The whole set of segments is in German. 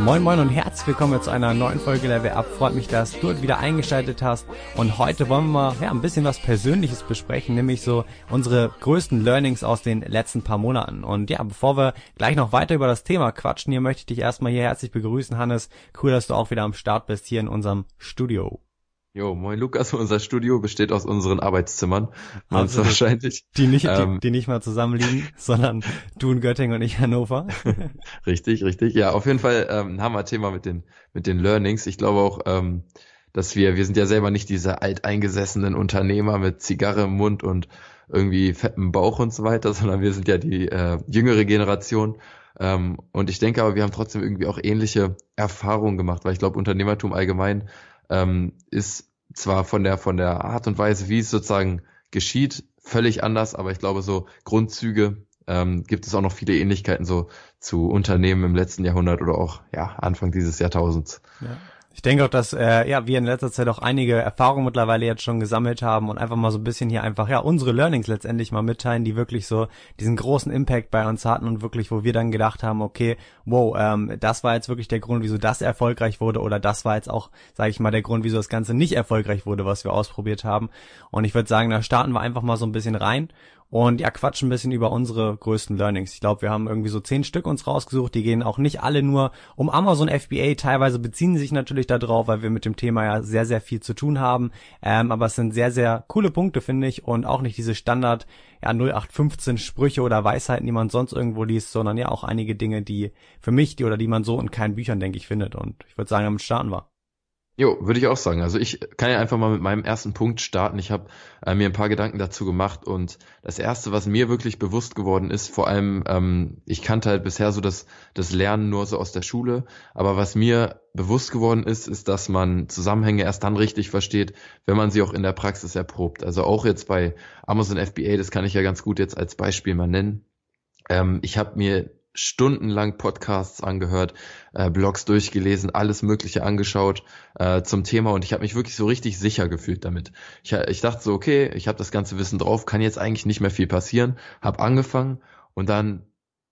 Moin Moin und herzlich willkommen zu einer neuen Folge Level Up. Freut mich, dass du wieder eingeschaltet hast. Und heute wollen wir mal ja, ein bisschen was Persönliches besprechen, nämlich so unsere größten Learnings aus den letzten paar Monaten. Und ja, bevor wir gleich noch weiter über das Thema quatschen, hier möchte ich dich erstmal hier herzlich begrüßen, Hannes. Cool, dass du auch wieder am Start bist hier in unserem Studio. Jo, moin Lukas, unser Studio besteht aus unseren Arbeitszimmern. Meinst du wahrscheinlich? Die nicht, Ähm. die, die nicht mal zusammenliegen, sondern du in Göttingen und ich Hannover. Richtig, richtig. Ja, auf jeden Fall ähm, ein Hammer-Thema mit den, mit den Learnings. Ich glaube auch, ähm, dass wir, wir sind ja selber nicht diese alteingesessenen Unternehmer mit Zigarre im Mund und irgendwie fettem Bauch und so weiter, sondern wir sind ja die äh, jüngere Generation. Ähm, und ich denke aber, wir haben trotzdem irgendwie auch ähnliche Erfahrungen gemacht, weil ich glaube, Unternehmertum allgemein ähm, ist zwar von der, von der Art und Weise, wie es sozusagen geschieht, völlig anders, aber ich glaube, so Grundzüge ähm, gibt es auch noch viele Ähnlichkeiten so zu Unternehmen im letzten Jahrhundert oder auch ja Anfang dieses Jahrtausends. Ja. Ich denke auch, dass äh, ja wir in letzter Zeit auch einige Erfahrungen mittlerweile jetzt schon gesammelt haben und einfach mal so ein bisschen hier einfach ja unsere Learnings letztendlich mal mitteilen, die wirklich so diesen großen Impact bei uns hatten und wirklich, wo wir dann gedacht haben, okay, wow, ähm, das war jetzt wirklich der Grund, wieso das erfolgreich wurde oder das war jetzt auch, sage ich mal, der Grund, wieso das Ganze nicht erfolgreich wurde, was wir ausprobiert haben. Und ich würde sagen, da starten wir einfach mal so ein bisschen rein und ja, quatschen ein bisschen über unsere größten Learnings. Ich glaube, wir haben irgendwie so zehn Stück uns rausgesucht. Die gehen auch nicht alle nur um Amazon FBA. Teilweise beziehen sich natürlich darauf, weil wir mit dem Thema ja sehr, sehr viel zu tun haben. Ähm, aber es sind sehr, sehr coole Punkte, finde ich. Und auch nicht diese Standard ja, 0815 Sprüche oder Weisheiten, die man sonst irgendwo liest, sondern ja auch einige Dinge, die für mich, die oder die man so in keinen Büchern, denke ich, findet. Und ich würde sagen, damit starten wir. Jo, würde ich auch sagen. Also ich kann ja einfach mal mit meinem ersten Punkt starten. Ich habe äh, mir ein paar Gedanken dazu gemacht und das erste, was mir wirklich bewusst geworden ist, vor allem, ähm, ich kannte halt bisher so das, das Lernen nur so aus der Schule, aber was mir bewusst geworden ist, ist, dass man Zusammenhänge erst dann richtig versteht, wenn man sie auch in der Praxis erprobt. Also auch jetzt bei Amazon FBA, das kann ich ja ganz gut jetzt als Beispiel mal nennen. Ähm, ich habe mir stundenlang Podcasts angehört, äh, Blogs durchgelesen, alles Mögliche angeschaut äh, zum Thema. Und ich habe mich wirklich so richtig sicher gefühlt damit. Ich, ich dachte so, okay, ich habe das ganze Wissen drauf, kann jetzt eigentlich nicht mehr viel passieren, habe angefangen und dann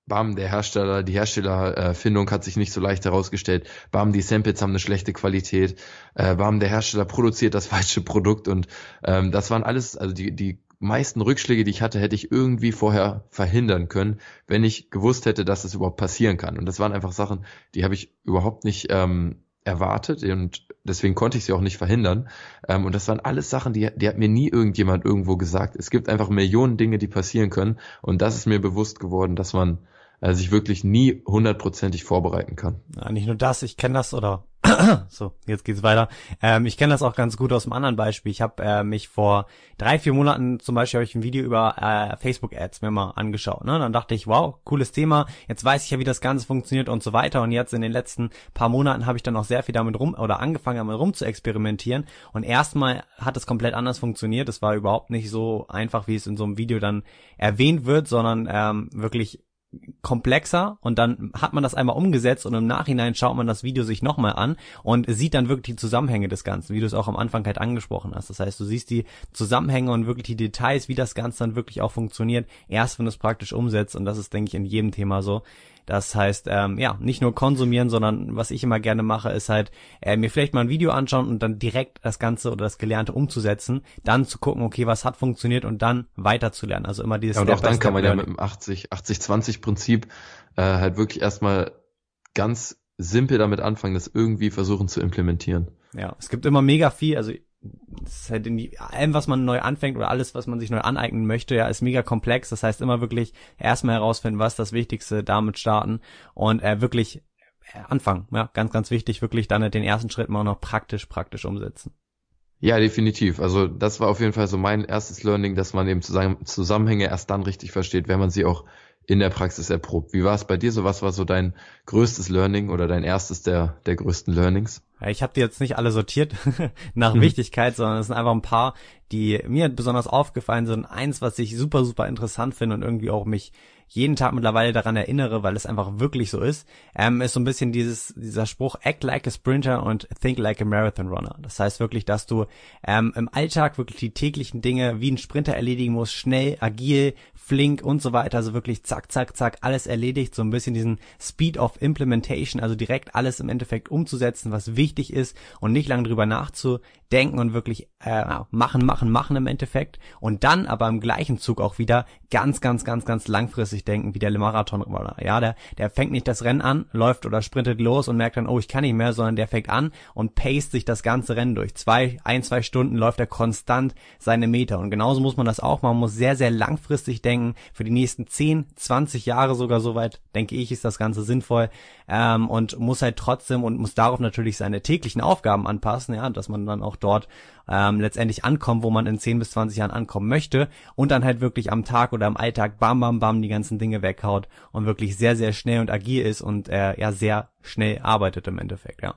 bam, der Hersteller, die Herstellerfindung hat sich nicht so leicht herausgestellt, bam, die Samples haben eine schlechte Qualität, äh, bam, der Hersteller produziert das falsche Produkt. Und ähm, das waren alles, also die, die meisten Rückschläge, die ich hatte, hätte ich irgendwie vorher verhindern können, wenn ich gewusst hätte, dass es überhaupt passieren kann. Und das waren einfach Sachen, die habe ich überhaupt nicht ähm, erwartet und deswegen konnte ich sie auch nicht verhindern. Ähm, und das waren alles Sachen, die, die hat mir nie irgendjemand irgendwo gesagt. Es gibt einfach Millionen Dinge, die passieren können und das ist mir bewusst geworden, dass man äh, sich wirklich nie hundertprozentig vorbereiten kann. Ja, nicht nur das, ich kenne das oder so, jetzt geht's weiter. Ähm, ich kenne das auch ganz gut aus einem anderen Beispiel. Ich habe äh, mich vor drei, vier Monaten zum Beispiel habe ich ein Video über äh, Facebook-Ads mir mal angeschaut. Ne? Dann dachte ich, wow, cooles Thema. Jetzt weiß ich ja, wie das Ganze funktioniert und so weiter. Und jetzt in den letzten paar Monaten habe ich dann auch sehr viel damit rum oder angefangen damit rum zu experimentieren. Und erstmal hat es komplett anders funktioniert. Es war überhaupt nicht so einfach, wie es in so einem Video dann erwähnt wird, sondern ähm, wirklich komplexer und dann hat man das einmal umgesetzt und im Nachhinein schaut man das Video sich nochmal an und sieht dann wirklich die Zusammenhänge des Ganzen, wie du es auch am Anfang halt angesprochen hast. Das heißt, du siehst die Zusammenhänge und wirklich die Details, wie das Ganze dann wirklich auch funktioniert, erst wenn du es praktisch umsetzt und das ist, denke ich, in jedem Thema so. Das heißt, ähm, ja, nicht nur konsumieren, sondern was ich immer gerne mache, ist halt äh, mir vielleicht mal ein Video anschauen und dann direkt das Ganze oder das Gelernte umzusetzen, dann zu gucken, okay, was hat funktioniert und dann weiterzulernen. Also immer dieses Ja, und auch dann kann man ja mit dem 80, 80-20 Prinzip äh, halt wirklich erstmal ganz simpel damit anfangen, das irgendwie versuchen zu implementieren. Ja, es gibt immer mega viel, also es ist halt in die, allem, was man neu anfängt oder alles, was man sich neu aneignen möchte, ja, ist mega komplex. Das heißt immer wirklich erstmal herausfinden, was das Wichtigste, damit starten und äh, wirklich äh, anfangen. Ja, ganz, ganz wichtig, wirklich dann den ersten Schritt mal noch praktisch, praktisch umsetzen. Ja, definitiv. Also das war auf jeden Fall so mein erstes Learning, dass man eben Zusammen Zusammenhänge erst dann richtig versteht, wenn man sie auch in der Praxis erprobt. Wie war es bei dir so? Was war so dein größtes Learning oder dein erstes der, der größten Learnings? Ich habe die jetzt nicht alle sortiert nach Mhm. Wichtigkeit, sondern es sind einfach ein paar, die mir besonders aufgefallen sind. Eins, was ich super, super interessant finde und irgendwie auch mich jeden Tag mittlerweile daran erinnere, weil es einfach wirklich so ist, ähm, ist so ein bisschen dieses, dieser Spruch, act like a sprinter und think like a marathon runner. Das heißt wirklich, dass du ähm, im Alltag wirklich die täglichen Dinge wie ein Sprinter erledigen musst, schnell, agil, flink und so weiter, also wirklich zack, zack, zack, alles erledigt, so ein bisschen diesen Speed of Implementation, also direkt alles im Endeffekt umzusetzen, was wichtig ist und nicht lange drüber nachzudenken und wirklich äh, machen, machen, machen im Endeffekt und dann aber im gleichen Zug auch wieder ganz, ganz, ganz, ganz langfristig denken, wie der Marathonrunner. Ja, der, der fängt nicht das Rennen an, läuft oder sprintet los und merkt dann, oh, ich kann nicht mehr, sondern der fängt an und paced sich das ganze Rennen durch. Zwei, ein, zwei Stunden läuft er konstant seine Meter. Und genauso muss man das auch. Man muss sehr, sehr langfristig denken. Für die nächsten 10, 20 Jahre sogar soweit, denke ich, ist das Ganze sinnvoll. Ähm, und muss halt trotzdem und muss darauf natürlich seine täglichen Aufgaben anpassen, ja, dass man dann auch dort ähm, letztendlich ankommt, wo man in 10 bis 20 Jahren ankommen möchte und dann halt wirklich am Tag oder im Alltag bam, bam, bam die ganzen Dinge weghaut und wirklich sehr, sehr schnell und agil ist und äh, ja sehr schnell arbeitet im Endeffekt, ja.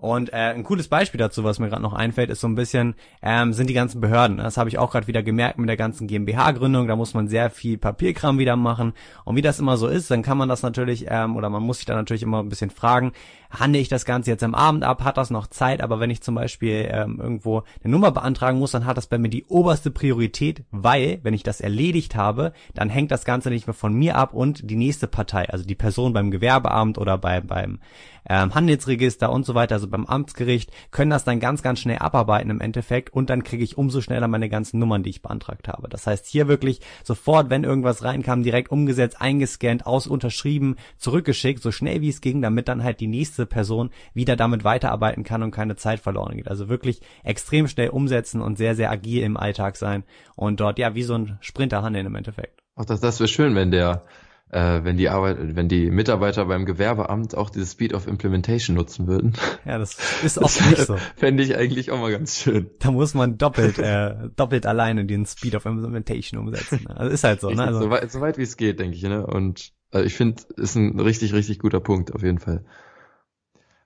Und äh, ein cooles Beispiel dazu, was mir gerade noch einfällt, ist so ein bisschen, ähm, sind die ganzen Behörden. Das habe ich auch gerade wieder gemerkt mit der ganzen GmbH-Gründung. Da muss man sehr viel Papierkram wieder machen. Und wie das immer so ist, dann kann man das natürlich, ähm, oder man muss sich da natürlich immer ein bisschen fragen, handle ich das Ganze jetzt am Abend ab, hat das noch Zeit, aber wenn ich zum Beispiel ähm, irgendwo eine Nummer beantragen muss, dann hat das bei mir die oberste Priorität, weil, wenn ich das erledigt habe, dann hängt das Ganze nicht mehr von mir ab und die nächste Partei, also die Person beim Gewerbeamt oder bei, beim ähm, Handelsregister und so weiter, also beim Amtsgericht, können das dann ganz, ganz schnell abarbeiten im Endeffekt und dann kriege ich umso schneller meine ganzen Nummern, die ich beantragt habe. Das heißt, hier wirklich sofort, wenn irgendwas reinkam, direkt umgesetzt, eingescannt, aus unterschrieben, zurückgeschickt, so schnell wie es ging, damit dann halt die nächste Person wieder damit weiterarbeiten kann und keine Zeit verloren geht. Also wirklich extrem schnell umsetzen und sehr, sehr agil im Alltag sein und dort ja wie so ein Sprinter handeln im Endeffekt. Auch das, das wäre schön, wenn der, äh, wenn die Arbeit, wenn die Mitarbeiter beim Gewerbeamt auch dieses Speed of Implementation nutzen würden. Ja, das ist oft nicht so. Fände ich eigentlich auch mal ganz schön. Da muss man doppelt, äh, doppelt alleine den Speed of Implementation umsetzen. Also ist halt so, ne? Also, so, weit, so weit wie es geht, denke ich, ne? Und äh, ich finde, ist ein richtig, richtig guter Punkt, auf jeden Fall.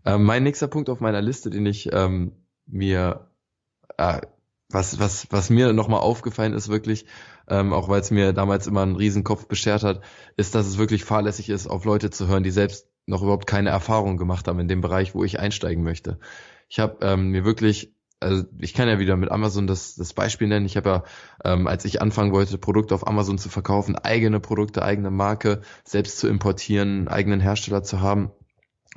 Ähm, mein nächster Punkt auf meiner Liste, den ich ähm, mir, äh, was, was, was mir nochmal aufgefallen ist, wirklich, ähm, auch weil es mir damals immer einen Riesenkopf beschert hat, ist, dass es wirklich fahrlässig ist, auf Leute zu hören, die selbst noch überhaupt keine Erfahrung gemacht haben in dem Bereich, wo ich einsteigen möchte. Ich habe ähm, mir wirklich also ich kann ja wieder mit Amazon das, das Beispiel nennen. Ich habe ja, ähm, als ich anfangen wollte, Produkte auf Amazon zu verkaufen, eigene Produkte, eigene Marke, selbst zu importieren, eigenen Hersteller zu haben.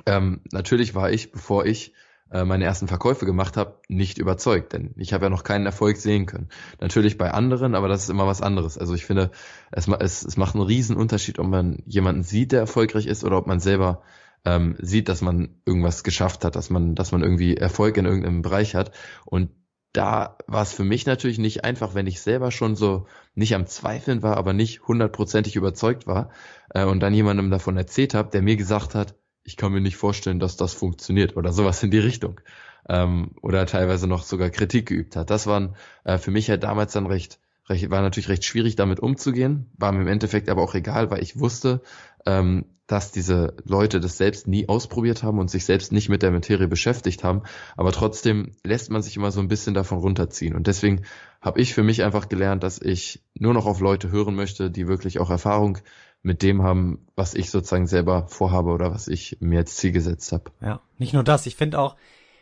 Ähm, natürlich war ich, bevor ich äh, meine ersten Verkäufe gemacht habe, nicht überzeugt, denn ich habe ja noch keinen Erfolg sehen können. Natürlich bei anderen, aber das ist immer was anderes. Also ich finde, es, es, es macht einen riesen Unterschied, ob man jemanden sieht, der erfolgreich ist, oder ob man selber ähm, sieht, dass man irgendwas geschafft hat, dass man, dass man irgendwie Erfolg in irgendeinem Bereich hat. Und da war es für mich natürlich nicht einfach, wenn ich selber schon so nicht am Zweifeln war, aber nicht hundertprozentig überzeugt war äh, und dann jemandem davon erzählt habe, der mir gesagt hat, ich kann mir nicht vorstellen, dass das funktioniert oder sowas in die Richtung. Ähm, oder teilweise noch sogar Kritik geübt hat. Das waren äh, für mich halt damals dann recht, recht, war natürlich recht schwierig damit umzugehen, war mir im Endeffekt aber auch egal, weil ich wusste, ähm, dass diese Leute das selbst nie ausprobiert haben und sich selbst nicht mit der Materie beschäftigt haben, aber trotzdem lässt man sich immer so ein bisschen davon runterziehen. Und deswegen habe ich für mich einfach gelernt, dass ich nur noch auf Leute hören möchte, die wirklich auch Erfahrung mit dem haben, was ich sozusagen selber vorhabe oder was ich mir als Ziel gesetzt habe. Ja, nicht nur das. Ich finde auch,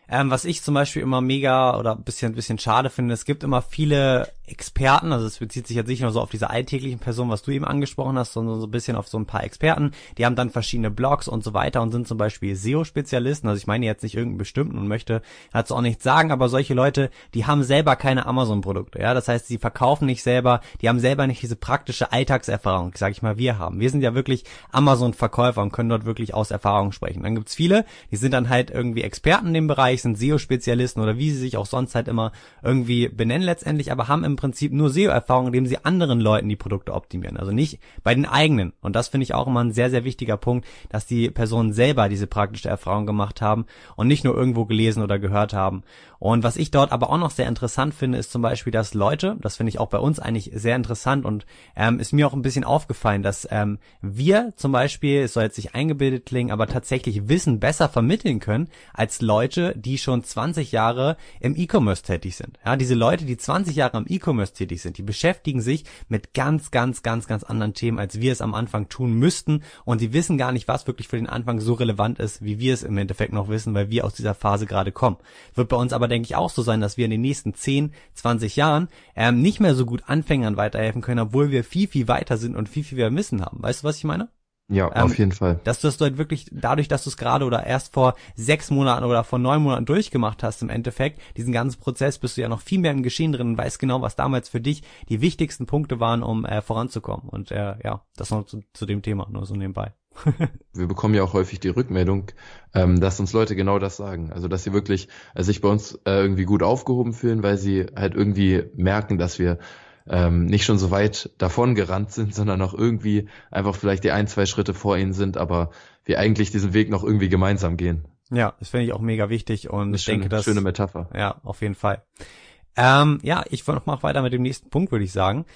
ähm, was ich zum Beispiel immer mega oder bisschen, bisschen schade finde, es gibt immer viele Experten, also es bezieht sich jetzt nicht nur so auf diese alltäglichen Personen, was du eben angesprochen hast, sondern so ein bisschen auf so ein paar Experten, die haben dann verschiedene Blogs und so weiter und sind zum Beispiel SEO-Spezialisten, also ich meine jetzt nicht irgendeinen bestimmten und möchte dazu auch nichts sagen, aber solche Leute, die haben selber keine Amazon-Produkte, ja, das heißt, sie verkaufen nicht selber, die haben selber nicht diese praktische Alltagserfahrung, sag ich mal, wir haben. Wir sind ja wirklich Amazon-Verkäufer und können dort wirklich aus Erfahrung sprechen. Dann gibt's viele, die sind dann halt irgendwie Experten in dem Bereich, sind SEO-Spezialisten oder wie sie sich auch sonst halt immer irgendwie benennen letztendlich, aber haben im Prinzip nur SEO-Erfahrung, indem sie anderen Leuten die Produkte optimieren. Also nicht bei den eigenen. Und das finde ich auch immer ein sehr, sehr wichtiger Punkt, dass die Personen selber diese praktische Erfahrung gemacht haben und nicht nur irgendwo gelesen oder gehört haben. Und was ich dort aber auch noch sehr interessant finde, ist zum Beispiel, dass Leute, das finde ich auch bei uns eigentlich sehr interessant und ähm, ist mir auch ein bisschen aufgefallen, dass ähm, wir zum Beispiel, es soll jetzt nicht eingebildet klingen, aber tatsächlich Wissen besser vermitteln können als Leute, die schon 20 Jahre im E-Commerce tätig sind. Ja, diese Leute, die 20 Jahre im E-Commerce tätig sind, die beschäftigen sich mit ganz, ganz, ganz, ganz anderen Themen, als wir es am Anfang tun müssten. Und sie wissen gar nicht, was wirklich für den Anfang so relevant ist, wie wir es im Endeffekt noch wissen, weil wir aus dieser Phase gerade kommen. Wird bei uns aber, denke ich, auch so sein, dass wir in den nächsten 10, 20 Jahren ähm, nicht mehr so gut Anfängern weiterhelfen können, obwohl wir viel, viel weiter sind und viel, viel mehr Wissen haben. Weißt du, was ich meine? Ja, Ähm, auf jeden Fall. Dass du das halt wirklich, dadurch, dass du es gerade oder erst vor sechs Monaten oder vor neun Monaten durchgemacht hast im Endeffekt, diesen ganzen Prozess, bist du ja noch viel mehr im Geschehen drin und weißt genau, was damals für dich die wichtigsten Punkte waren, um äh, voranzukommen. Und äh, ja, das noch zu, zu dem Thema, nur so nebenbei. Wir bekommen ja auch häufig die Rückmeldung, ähm, dass uns Leute genau das sagen. Also, dass sie wirklich äh, sich bei uns äh, irgendwie gut aufgehoben fühlen, weil sie halt irgendwie merken, dass wir ähm, nicht schon so weit davon gerannt sind, sondern auch irgendwie einfach vielleicht die ein, zwei Schritte vor ihnen sind, aber wir eigentlich diesen Weg noch irgendwie gemeinsam gehen. Ja, das finde ich auch mega wichtig und Eine ich schöne, denke, dass schöne Metapher. Ja, auf jeden Fall. Ähm, ja, ich mach weiter mit dem nächsten Punkt, würde ich sagen.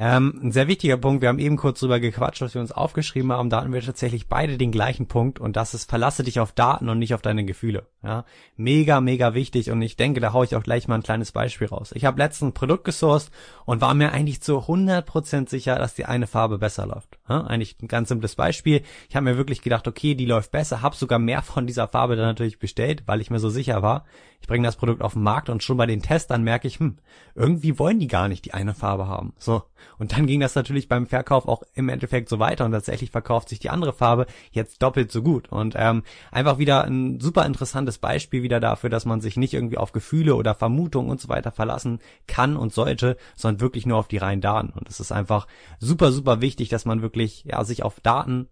Ähm, ein sehr wichtiger Punkt, wir haben eben kurz drüber gequatscht, was wir uns aufgeschrieben haben, da hatten wir tatsächlich beide den gleichen Punkt und das ist, verlasse dich auf Daten und nicht auf deine Gefühle. Ja, mega, mega wichtig und ich denke, da haue ich auch gleich mal ein kleines Beispiel raus. Ich habe letztens ein Produkt gesourced und war mir eigentlich zu 100% sicher, dass die eine Farbe besser läuft. Ja, eigentlich ein ganz simples Beispiel. Ich habe mir wirklich gedacht, okay, die läuft besser, habe sogar mehr von dieser Farbe dann natürlich bestellt, weil ich mir so sicher war. Ich bringe das Produkt auf den Markt und schon bei den Testern merke ich, hm, irgendwie wollen die gar nicht die eine Farbe haben. So. Und dann ging das natürlich beim Verkauf auch im Endeffekt so weiter und tatsächlich verkauft sich die andere Farbe jetzt doppelt so gut. Und ähm, einfach wieder ein super interessantes Beispiel wieder dafür, dass man sich nicht irgendwie auf Gefühle oder Vermutungen und so weiter verlassen kann und sollte, sondern wirklich nur auf die reinen Daten. Und es ist einfach super, super wichtig, dass man wirklich ja, sich auf Daten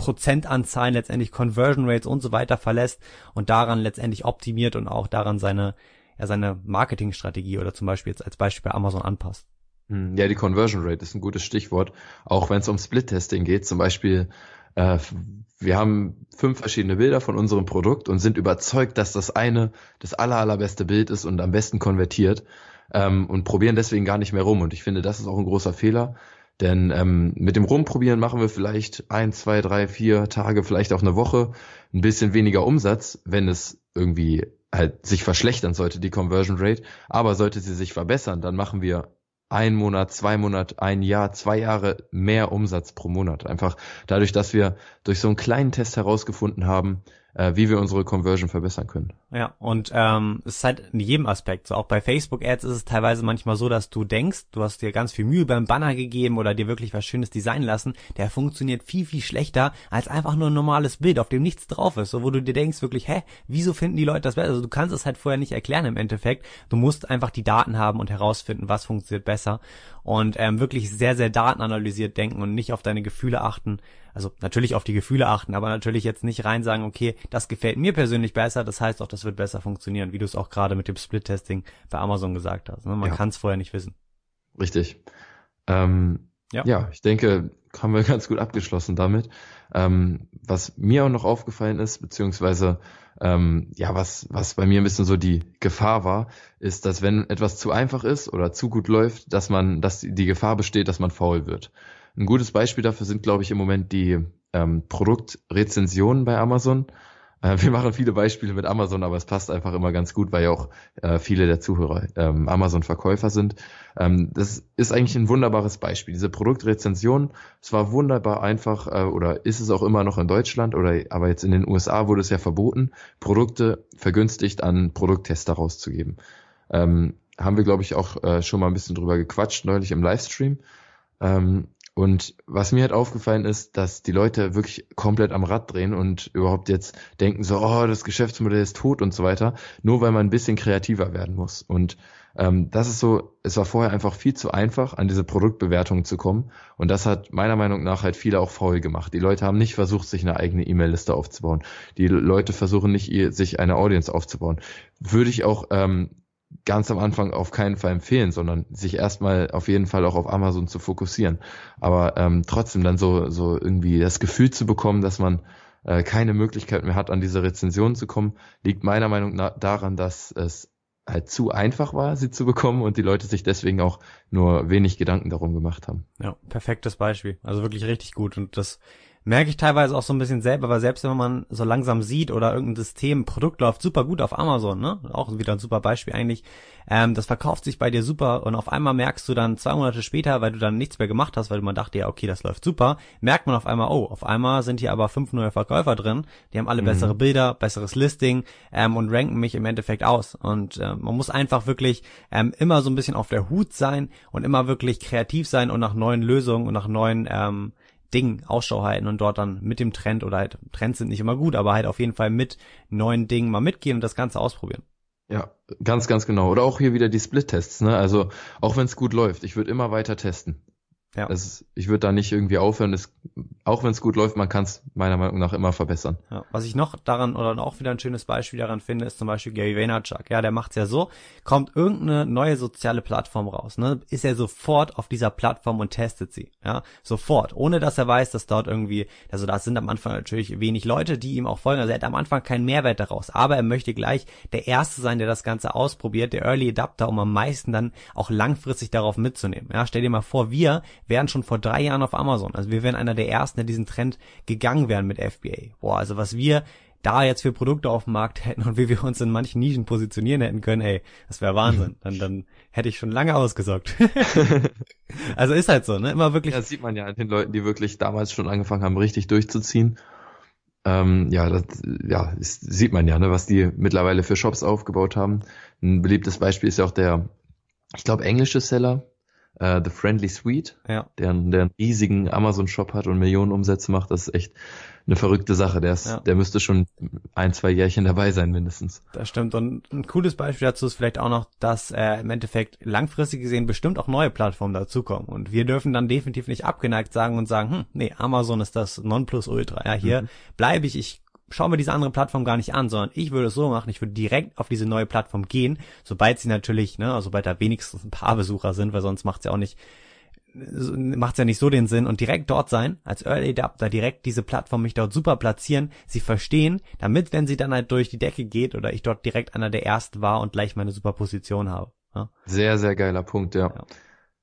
Prozentanzahlen, letztendlich Conversion Rates und so weiter verlässt und daran letztendlich optimiert und auch daran seine, ja, seine Marketingstrategie oder zum Beispiel jetzt als Beispiel bei Amazon anpasst. Hm, Ja, die Conversion Rate ist ein gutes Stichwort. Auch wenn es um Split-Testing geht, zum Beispiel, äh, wir haben fünf verschiedene Bilder von unserem Produkt und sind überzeugt, dass das eine das aller, allerbeste Bild ist und am besten konvertiert ähm, und probieren deswegen gar nicht mehr rum. Und ich finde, das ist auch ein großer Fehler. Denn ähm, mit dem Rumprobieren machen wir vielleicht ein, zwei, drei, vier Tage, vielleicht auch eine Woche, ein bisschen weniger Umsatz, wenn es irgendwie halt sich verschlechtern sollte, die Conversion Rate. Aber sollte sie sich verbessern, dann machen wir ein Monat, zwei Monat, ein Jahr, zwei Jahre mehr Umsatz pro Monat. Einfach dadurch, dass wir durch so einen kleinen Test herausgefunden haben, äh, wie wir unsere Conversion verbessern können. Ja, und ähm, es ist halt in jedem Aspekt so. Auch bei Facebook-Ads ist es teilweise manchmal so, dass du denkst, du hast dir ganz viel Mühe beim Banner gegeben oder dir wirklich was Schönes designen lassen. Der funktioniert viel, viel schlechter als einfach nur ein normales Bild, auf dem nichts drauf ist. So, wo du dir denkst wirklich, hä, wieso finden die Leute das besser? Also du kannst es halt vorher nicht erklären im Endeffekt. Du musst einfach die Daten haben und herausfinden, was funktioniert besser. Und ähm, wirklich sehr, sehr datenanalysiert denken und nicht auf deine Gefühle achten. Also natürlich auf die Gefühle achten, aber natürlich jetzt nicht rein sagen, okay, das gefällt mir persönlich besser, das heißt auch, das wird besser funktionieren, wie du es auch gerade mit dem Split-Testing bei Amazon gesagt hast. Ne? Man Ja. kann es vorher nicht wissen. Richtig. Ähm, Ja. ja. ich denke, haben wir ganz gut abgeschlossen damit. Ähm, was mir auch noch aufgefallen ist, beziehungsweise ähm, ja, was, was bei mir ein bisschen so die Gefahr war, ist, dass wenn etwas zu einfach ist oder zu gut läuft, dass man, dass die die Gefahr besteht, dass man faul wird. Ein gutes Beispiel dafür sind, glaube ich, im Moment die ähm, Produktrezensionen bei Amazon. Äh, wir machen viele Beispiele mit Amazon, aber es passt einfach immer ganz gut, weil ja auch äh, viele der Zuhörer ähm, Amazon-Verkäufer sind. Ähm, das ist eigentlich ein wunderbares Beispiel. Diese Produktrezension, es war wunderbar einfach äh, oder ist es auch immer noch in Deutschland oder aber jetzt in den USA wurde es ja verboten, Produkte vergünstigt an Produkttester rauszugeben. Ähm, haben wir, glaube ich, auch äh, schon mal ein bisschen drüber gequatscht neulich im Livestream. Ähm, und was mir halt aufgefallen ist, dass die Leute wirklich komplett am Rad drehen und überhaupt jetzt denken so, oh, das Geschäftsmodell ist tot und so weiter, nur weil man ein bisschen kreativer werden muss. Und ähm, das ist so, es war vorher einfach viel zu einfach, an diese Produktbewertungen zu kommen. Und das hat meiner Meinung nach halt viele auch faul gemacht. Die Leute haben nicht versucht, sich eine eigene E-Mail-Liste aufzubauen. Die Leute versuchen nicht, ihr, sich eine Audience aufzubauen. Würde ich auch ähm, ganz am Anfang auf keinen Fall empfehlen, sondern sich erstmal auf jeden Fall auch auf Amazon zu fokussieren. Aber ähm, trotzdem dann so, so irgendwie das Gefühl zu bekommen, dass man äh, keine Möglichkeit mehr hat, an diese Rezension zu kommen, liegt meiner Meinung nach daran, dass es halt zu einfach war, sie zu bekommen und die Leute sich deswegen auch nur wenig Gedanken darum gemacht haben. Ja, perfektes Beispiel. Also wirklich richtig gut. Und das merke ich teilweise auch so ein bisschen selber, weil selbst wenn man so langsam sieht oder irgendein System, Produkt läuft super gut auf Amazon, ne? Auch wieder ein super Beispiel eigentlich. Ähm, das verkauft sich bei dir super und auf einmal merkst du dann zwei Monate später, weil du dann nichts mehr gemacht hast, weil du mal dachte, ja, okay, das läuft super, merkt man auf einmal, oh, auf einmal sind hier aber fünf neue Verkäufer drin, die haben alle mhm. bessere Bilder, besseres Listing ähm, und ranken mich im Endeffekt aus. Und äh, man muss einfach wirklich ähm, immer so ein bisschen auf der Hut sein und immer wirklich kreativ sein und nach neuen Lösungen und nach neuen ähm, Ding Ausschau halten und dort dann mit dem Trend oder halt Trends sind nicht immer gut, aber halt auf jeden Fall mit neuen Dingen mal mitgehen und das Ganze ausprobieren. Ja, ganz, ganz genau. Oder auch hier wieder die Split-Tests, ne? Also auch wenn es gut läuft, ich würde immer weiter testen. Ja. Das, ich würde da nicht irgendwie aufhören. Das, auch wenn es gut läuft, man kann es meiner Meinung nach immer verbessern. Ja, was ich noch daran oder auch wieder ein schönes Beispiel daran finde, ist zum Beispiel Gary Vaynerchuk. Ja, der macht's ja so: Kommt irgendeine neue soziale Plattform raus, ne, ist er sofort auf dieser Plattform und testet sie. Ja, sofort, ohne dass er weiß, dass dort irgendwie, also da sind am Anfang natürlich wenig Leute, die ihm auch folgen. Also er hat am Anfang keinen Mehrwert daraus, aber er möchte gleich der Erste sein, der das Ganze ausprobiert, der Early Adapter, um am meisten dann auch langfristig darauf mitzunehmen. Ja, stell dir mal vor, wir wären schon vor drei Jahren auf Amazon. Also wir wären einer der ersten, der diesen Trend gegangen wären mit FBA. Boah, also was wir da jetzt für Produkte auf dem Markt hätten und wie wir uns in manchen Nischen positionieren hätten können, ey, das wäre Wahnsinn. Dann, dann hätte ich schon lange ausgesorgt. also ist halt so, ne? Immer wirklich. Das sieht man ja an den Leuten, die wirklich damals schon angefangen haben, richtig durchzuziehen. Ähm, ja, das, ja, das sieht man ja, ne, was die mittlerweile für Shops aufgebaut haben. Ein beliebtes Beispiel ist ja auch der, ich glaube, englische Seller, äh, The Friendly Suite, ja. der, der einen riesigen Amazon-Shop hat und Millionen Umsätze macht. Das ist echt eine verrückte Sache. Der, ist, ja. der müsste schon ein, zwei Jährchen dabei sein mindestens. Das stimmt. Und ein cooles Beispiel dazu ist vielleicht auch noch, dass äh, im Endeffekt langfristig gesehen bestimmt auch neue Plattformen dazukommen. Und wir dürfen dann definitiv nicht abgeneigt sagen und sagen, hm, nee, Amazon ist das Nonplusultra. Ja, hier mhm. bleibe ich, ich schau mir diese andere Plattform gar nicht an, sondern ich würde es so machen, ich würde direkt auf diese neue Plattform gehen, sobald sie natürlich, ne, also sobald da wenigstens ein paar Besucher sind, weil sonst macht es ja auch nicht, macht ja nicht so den Sinn und direkt dort sein, als Early Adapter direkt diese Plattform mich dort super platzieren, sie verstehen, damit, wenn sie dann halt durch die Decke geht oder ich dort direkt einer der Ersten war und gleich meine super Position habe. Ja? Sehr, sehr geiler Punkt, ja. ja.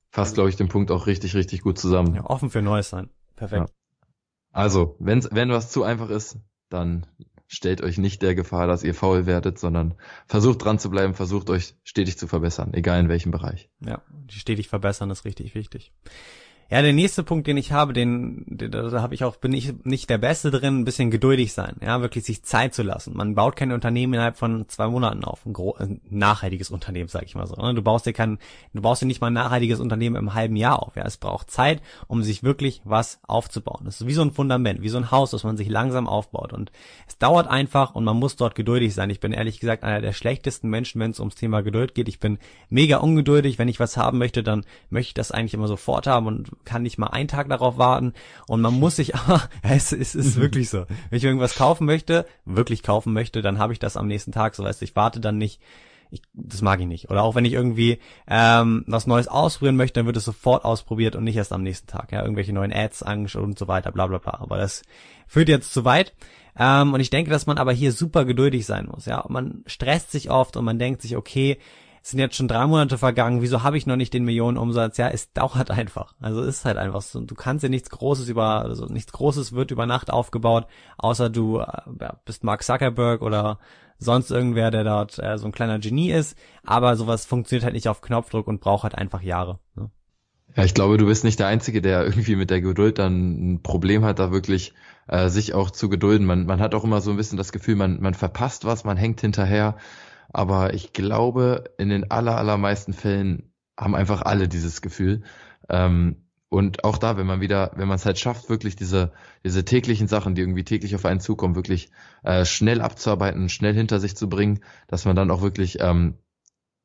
Fasst, glaube ich, den Punkt auch richtig, richtig gut zusammen. Ja, offen für Neues sein. Perfekt. Ja. Also, wenn, wenn was zu einfach ist, dann stellt euch nicht der Gefahr, dass ihr faul werdet, sondern versucht dran zu bleiben, versucht euch stetig zu verbessern, egal in welchem Bereich. Ja, stetig verbessern ist richtig wichtig. Ja, der nächste Punkt, den ich habe, den, den da habe ich auch, bin ich nicht der Beste drin, ein bisschen geduldig sein, ja, wirklich sich Zeit zu lassen. Man baut kein Unternehmen innerhalb von zwei Monaten auf, ein, ein nachhaltiges Unternehmen, sag ich mal so. Ne? Du baust dir kein, du baust dir nicht mal ein nachhaltiges Unternehmen im halben Jahr auf. Ja, es braucht Zeit, um sich wirklich was aufzubauen. Das ist wie so ein Fundament, wie so ein Haus, das man sich langsam aufbaut. Und es dauert einfach und man muss dort geduldig sein. Ich bin ehrlich gesagt einer der schlechtesten Menschen, wenn es ums Thema Geduld geht. Ich bin mega ungeduldig. Wenn ich was haben möchte, dann möchte ich das eigentlich immer sofort haben und kann nicht mal einen Tag darauf warten und man muss sich aber, es, es ist wirklich so. Wenn ich irgendwas kaufen möchte, wirklich kaufen möchte, dann habe ich das am nächsten Tag. So weißt du, ich warte dann nicht. Ich, das mag ich nicht. Oder auch wenn ich irgendwie ähm, was Neues ausprobieren möchte, dann wird es sofort ausprobiert und nicht erst am nächsten Tag. Ja, irgendwelche neuen Ads angeschaut und so weiter, bla bla bla. Aber das führt jetzt zu weit. Ähm, und ich denke, dass man aber hier super geduldig sein muss. Ja, man stresst sich oft und man denkt sich, okay, sind jetzt schon drei Monate vergangen, wieso habe ich noch nicht den Millionenumsatz? Ja, es dauert einfach. Also ist halt einfach so. Du kannst ja nichts Großes über, also nichts Großes wird über Nacht aufgebaut, außer du äh, bist Mark Zuckerberg oder sonst irgendwer, der dort äh, so ein kleiner Genie ist. Aber sowas funktioniert halt nicht auf Knopfdruck und braucht halt einfach Jahre. Ne? Ja, ich glaube, du bist nicht der Einzige, der irgendwie mit der Geduld dann ein Problem hat, da wirklich äh, sich auch zu gedulden. Man, man hat auch immer so ein bisschen das Gefühl, man, man verpasst was, man hängt hinterher. Aber ich glaube, in den aller, allermeisten Fällen haben einfach alle dieses Gefühl. Ähm, und auch da, wenn man wieder, wenn man es halt schafft, wirklich diese, diese täglichen Sachen, die irgendwie täglich auf einen zukommen, wirklich äh, schnell abzuarbeiten, schnell hinter sich zu bringen, dass man dann auch wirklich ähm,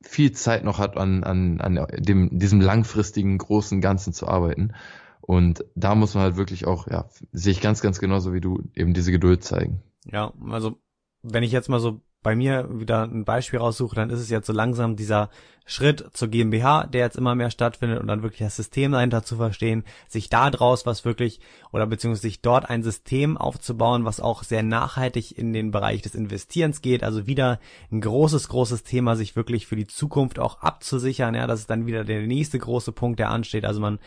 viel Zeit noch hat, an, an, an dem, diesem langfristigen, großen Ganzen zu arbeiten. Und da muss man halt wirklich auch, ja, sehe ich ganz, ganz genauso wie du, eben diese Geduld zeigen. Ja, also wenn ich jetzt mal so bei mir wieder ein Beispiel raussuche, dann ist es jetzt so langsam dieser Schritt zur GmbH, der jetzt immer mehr stattfindet und dann wirklich das System dahinter zu verstehen, sich da draus was wirklich oder beziehungsweise sich dort ein System aufzubauen, was auch sehr nachhaltig in den Bereich des Investierens geht. Also wieder ein großes, großes Thema, sich wirklich für die Zukunft auch abzusichern. Ja, das ist dann wieder der nächste große Punkt, der ansteht. Also man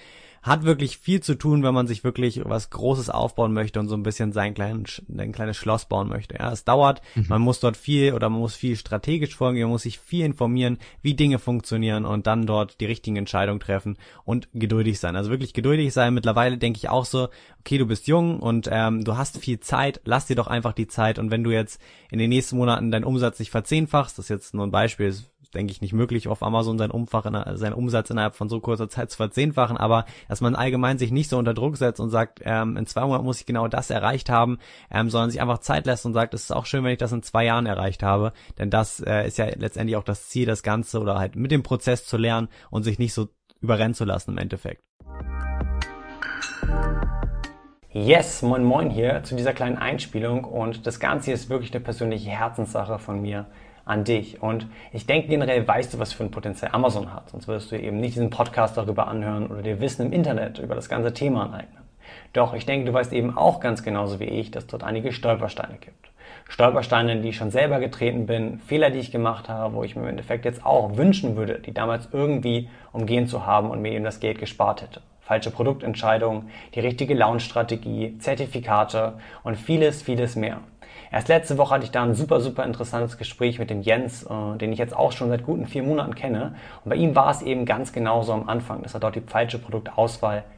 hat wirklich viel zu tun, wenn man sich wirklich was Großes aufbauen möchte und so ein bisschen sein, kleinen, ein kleines Schloss bauen möchte. Ja, es dauert, mhm. man muss dort viel oder man muss viel strategisch vorgehen, man muss sich viel informieren, wie Dinge funktionieren und dann dort die richtigen Entscheidungen treffen und geduldig sein. Also wirklich geduldig sein. Mittlerweile denke ich auch so, okay, du bist jung und ähm, du hast viel Zeit, lass dir doch einfach die Zeit und wenn du jetzt in den nächsten Monaten deinen Umsatz nicht verzehnfachst, das ist jetzt nur ein Beispiel, denke ich, nicht möglich, auf Amazon seinen, Umfach in, seinen Umsatz innerhalb von so kurzer Zeit zu verzehnfachen, aber dass man allgemein sich nicht so unter Druck setzt und sagt, ähm, in zwei Monaten muss ich genau das erreicht haben, ähm, sondern sich einfach Zeit lässt und sagt, es ist auch schön, wenn ich das in zwei Jahren erreicht habe, denn das äh, ist ja letztendlich auch das Ziel, das Ganze oder halt mit dem Prozess zu lernen und sich nicht so überrennen zu lassen im Endeffekt. Yes, moin moin hier zu dieser kleinen Einspielung. Und das Ganze ist wirklich eine persönliche Herzenssache von mir an dich. Und ich denke generell weißt du, was für ein Potenzial Amazon hat. Sonst würdest du eben nicht diesen Podcast darüber anhören oder dir Wissen im Internet über das ganze Thema aneignen. Doch ich denke, du weißt eben auch ganz genauso wie ich, dass dort einige Stolpersteine gibt. Stolpersteine, in die ich schon selber getreten bin, Fehler, die ich gemacht habe, wo ich mir im Endeffekt jetzt auch wünschen würde, die damals irgendwie umgehen zu haben und mir eben das Geld gespart hätte. Falsche Produktentscheidungen, die richtige Launch-Strategie, Zertifikate und vieles, vieles mehr. Erst letzte Woche hatte ich da ein super, super interessantes Gespräch mit dem Jens, äh, den ich jetzt auch schon seit guten vier Monaten kenne. Und bei ihm war es eben ganz genauso am Anfang, dass er dort die falsche Produktauswahl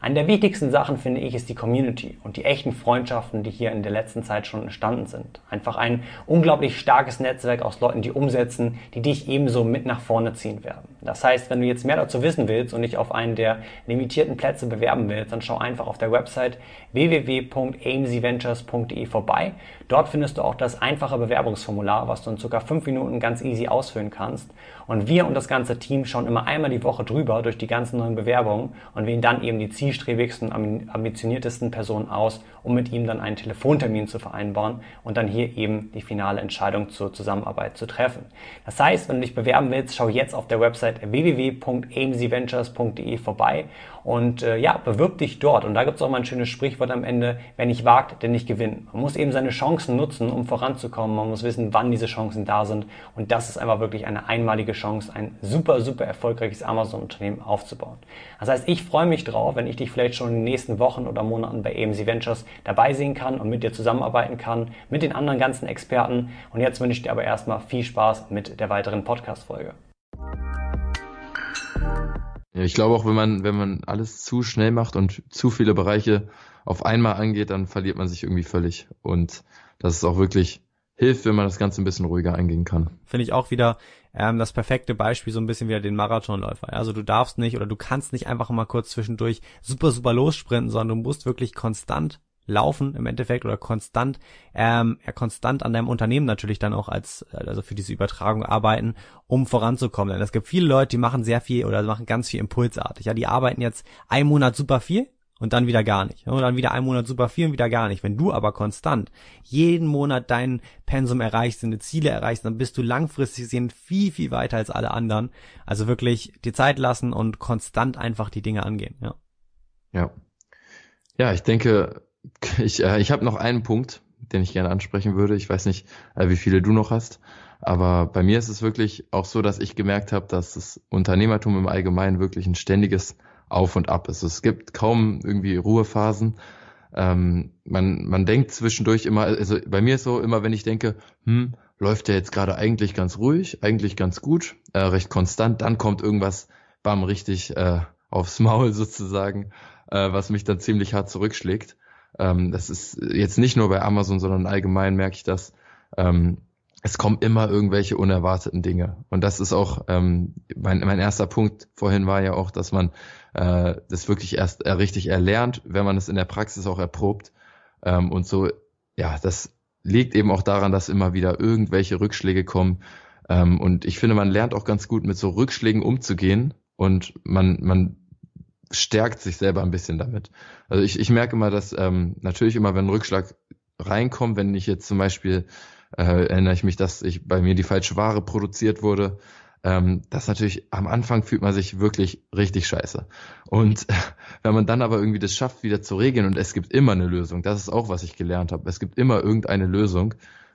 eine der wichtigsten Sachen, finde ich, ist die Community und die echten Freundschaften, die hier in der letzten Zeit schon entstanden sind. Einfach ein unglaublich starkes Netzwerk aus Leuten, die umsetzen, die dich ebenso mit nach vorne ziehen werden. Das heißt, wenn du jetzt mehr dazu wissen willst und dich auf einen der limitierten Plätze bewerben willst, dann schau einfach auf der Website www.amcventures.de vorbei. Dort findest du auch das einfache Bewerbungsformular, was du in circa fünf Minuten ganz easy ausfüllen kannst. Und wir und das ganze Team schauen immer einmal die Woche drüber durch die ganzen neuen Bewerbungen und wählen dann eben die zielstrebigsten, ambitioniertesten Personen aus, um mit ihm dann einen Telefontermin zu vereinbaren und dann hier eben die finale Entscheidung zur Zusammenarbeit zu treffen. Das heißt, wenn du dich bewerben willst, schau jetzt auf der Website www.amcventures.de vorbei und äh, ja, bewirb dich dort. Und da gibt es auch mal ein schönes Sprichwort am Ende, wer nicht wagt, der nicht gewinnt. Man muss eben seine Chancen nutzen, um voranzukommen. Man muss wissen, wann diese Chancen da sind. Und das ist einfach wirklich eine einmalige Chance, ein super, super erfolgreiches Amazon-Unternehmen aufzubauen. Das heißt, ich freue mich drauf, wenn ich dich vielleicht schon in den nächsten Wochen oder Monaten bei AMC Ventures dabei sehen kann und mit dir zusammenarbeiten kann, mit den anderen ganzen Experten. Und jetzt wünsche ich dir aber erstmal viel Spaß mit der weiteren Podcast-Folge. Ja, ich glaube auch, wenn man, wenn man alles zu schnell macht und zu viele Bereiche auf einmal angeht, dann verliert man sich irgendwie völlig. Und das ist auch wirklich hilft, wenn man das Ganze ein bisschen ruhiger eingehen kann. Finde ich auch wieder ähm, das perfekte Beispiel, so ein bisschen wieder den Marathonläufer. Also du darfst nicht oder du kannst nicht einfach mal kurz zwischendurch super, super lossprinten, sondern du musst wirklich konstant laufen im Endeffekt oder konstant, ähm, ja, konstant an deinem Unternehmen natürlich dann auch als, also für diese Übertragung arbeiten, um voranzukommen. Denn es gibt viele Leute, die machen sehr viel oder machen ganz viel impulsartig. Ja, die arbeiten jetzt einen Monat super viel, und dann wieder gar nicht. Und dann wieder einen Monat super viel und wieder gar nicht. Wenn du aber konstant jeden Monat dein Pensum erreichst, deine Ziele erreichst, dann bist du langfristig gesehen viel, viel weiter als alle anderen. Also wirklich die Zeit lassen und konstant einfach die Dinge angehen. Ja. Ja. Ja, ich denke, ich, äh, ich habe noch einen Punkt, den ich gerne ansprechen würde. Ich weiß nicht, äh, wie viele du noch hast. Aber bei mir ist es wirklich auch so, dass ich gemerkt habe, dass das Unternehmertum im Allgemeinen wirklich ein ständiges auf und ab ist. Es gibt kaum irgendwie Ruhephasen. Ähm, man, man denkt zwischendurch immer, also bei mir ist so immer, wenn ich denke, hm, läuft der jetzt gerade eigentlich ganz ruhig, eigentlich ganz gut, äh, recht konstant, dann kommt irgendwas, bam, richtig äh, aufs Maul sozusagen, äh, was mich dann ziemlich hart zurückschlägt. Ähm, das ist jetzt nicht nur bei Amazon, sondern allgemein merke ich das. Ähm, es kommen immer irgendwelche unerwarteten Dinge. Und das ist auch ähm, mein, mein erster Punkt vorhin war ja auch, dass man äh, das wirklich erst äh, richtig erlernt, wenn man es in der Praxis auch erprobt. Ähm, und so, ja, das liegt eben auch daran, dass immer wieder irgendwelche Rückschläge kommen. Ähm, und ich finde, man lernt auch ganz gut mit so Rückschlägen umzugehen und man, man stärkt sich selber ein bisschen damit. Also ich, ich merke immer, dass ähm, natürlich immer, wenn ein Rückschlag reinkommt, wenn ich jetzt zum Beispiel äh, erinnere ich mich, dass ich bei mir die falsche Ware produziert wurde. Ähm, das natürlich am Anfang fühlt man sich wirklich richtig scheiße. Und wenn man dann aber irgendwie das schafft, wieder zu regeln und es gibt immer eine Lösung, das ist auch, was ich gelernt habe. Es gibt immer irgendeine Lösung,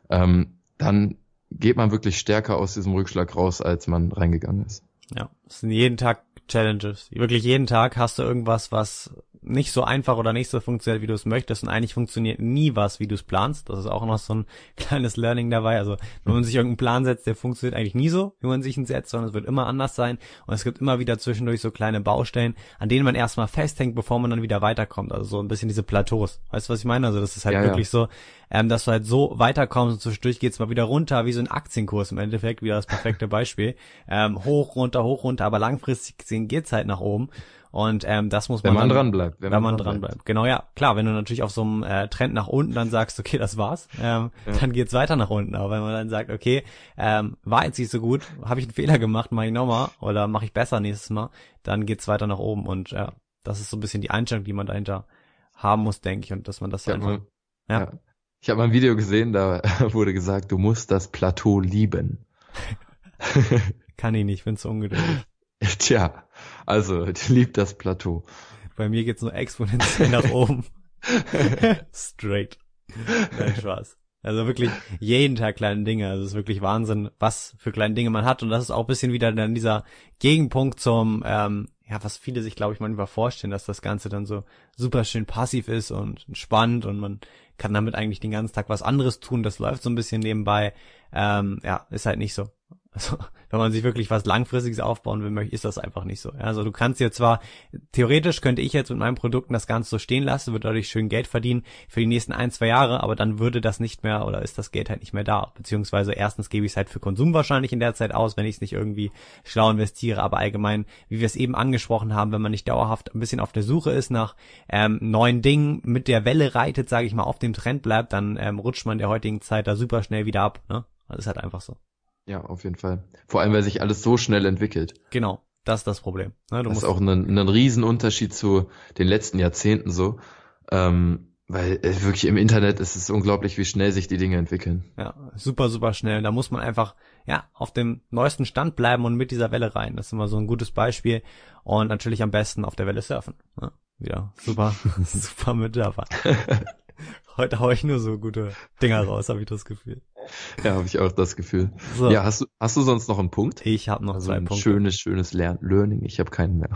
ähm, dann geht man wirklich stärker aus diesem Rückschlag raus, als man reingegangen ist. Ja, es sind jeden Tag Challenges. Wirklich jeden Tag hast du irgendwas, was nicht so einfach oder nicht so funktioniert, wie du es möchtest und eigentlich funktioniert nie was, wie du es planst. Das ist auch noch so ein kleines Learning dabei. Also wenn man sich irgendeinen Plan setzt, der funktioniert eigentlich nie so, wie man sich ihn setzt, sondern es wird immer anders sein und es gibt immer wieder zwischendurch so kleine Baustellen, an denen man erstmal festhängt, bevor man dann wieder weiterkommt. Also so ein bisschen diese Plateaus. Weißt du, was ich meine? Also das ist halt ja, wirklich ja. so, ähm, dass du halt so weiterkommst und zwischendurch geht's mal wieder runter, wie so ein Aktienkurs im Endeffekt, wieder das perfekte Beispiel. Ähm, hoch, runter, hoch, runter, aber langfristig gesehen geht's halt nach oben. Und ähm, das muss man. Wenn man dran bleibt. Wenn, wenn man dran bleibt. Genau, ja. Klar, wenn du natürlich auf so einem äh, Trend nach unten dann sagst, okay, das war's, ähm, ja. dann geht's weiter nach unten. Aber wenn man dann sagt, okay, ähm, war jetzt nicht so gut, habe ich einen Fehler gemacht, mache ich nochmal oder mache ich besser nächstes Mal, dann geht's weiter nach oben. Und ja, das ist so ein bisschen die Einstellung, die man dahinter haben muss, denke ich. Und dass man das ja, einfach. Man, ja. ja. Ich habe mal ein Video gesehen, da wurde gesagt, du musst das Plateau lieben. Kann ich nicht, bin zu ungeduldig. Tja, also, liebt das Plateau. Bei mir geht's nur exponentiell nach oben. Straight. Nein, Spaß. Also wirklich jeden Tag kleine Dinge. Also es ist wirklich Wahnsinn, was für kleine Dinge man hat. Und das ist auch ein bisschen wieder dann dieser Gegenpunkt zum, ähm, ja, was viele sich, glaube ich, manchmal vorstellen, dass das Ganze dann so super schön passiv ist und spannend und man kann damit eigentlich den ganzen Tag was anderes tun. Das läuft so ein bisschen nebenbei. Ähm, ja, ist halt nicht so. Also, wenn man sich wirklich was Langfristiges aufbauen will, ist das einfach nicht so. Also du kannst dir zwar, theoretisch könnte ich jetzt mit meinen Produkten das Ganze so stehen lassen, würde dadurch schön Geld verdienen für die nächsten ein, zwei Jahre, aber dann würde das nicht mehr oder ist das Geld halt nicht mehr da. Beziehungsweise erstens gebe ich es halt für Konsum wahrscheinlich in der Zeit aus, wenn ich es nicht irgendwie schlau investiere, aber allgemein, wie wir es eben angesprochen haben, wenn man nicht dauerhaft ein bisschen auf der Suche ist nach ähm, neuen Dingen, mit der Welle reitet, sage ich mal, auf dem Trend bleibt, dann ähm, rutscht man der heutigen Zeit da super schnell wieder ab. Ne? Das ist halt einfach so. Ja, auf jeden Fall. Vor allem, weil sich alles so schnell entwickelt. Genau, das ist das Problem. Ne, das ist auch ein, ein Riesenunterschied zu den letzten Jahrzehnten so. Ähm, weil äh, wirklich im Internet ist es unglaublich, wie schnell sich die Dinge entwickeln. Ja, super, super schnell. Da muss man einfach ja auf dem neuesten Stand bleiben und mit dieser Welle rein. Das ist immer so ein gutes Beispiel. Und natürlich am besten auf der Welle surfen. Ja, wieder super, super mit dabei. Heute hau ich nur so gute Dinger raus, habe ich das Gefühl. Ja, habe ich auch das Gefühl. So. Ja, hast du, hast du sonst noch einen Punkt? Ich habe noch also zwei ein Punkte. Schönes, schönes Lern Learning. Ich habe keinen mehr.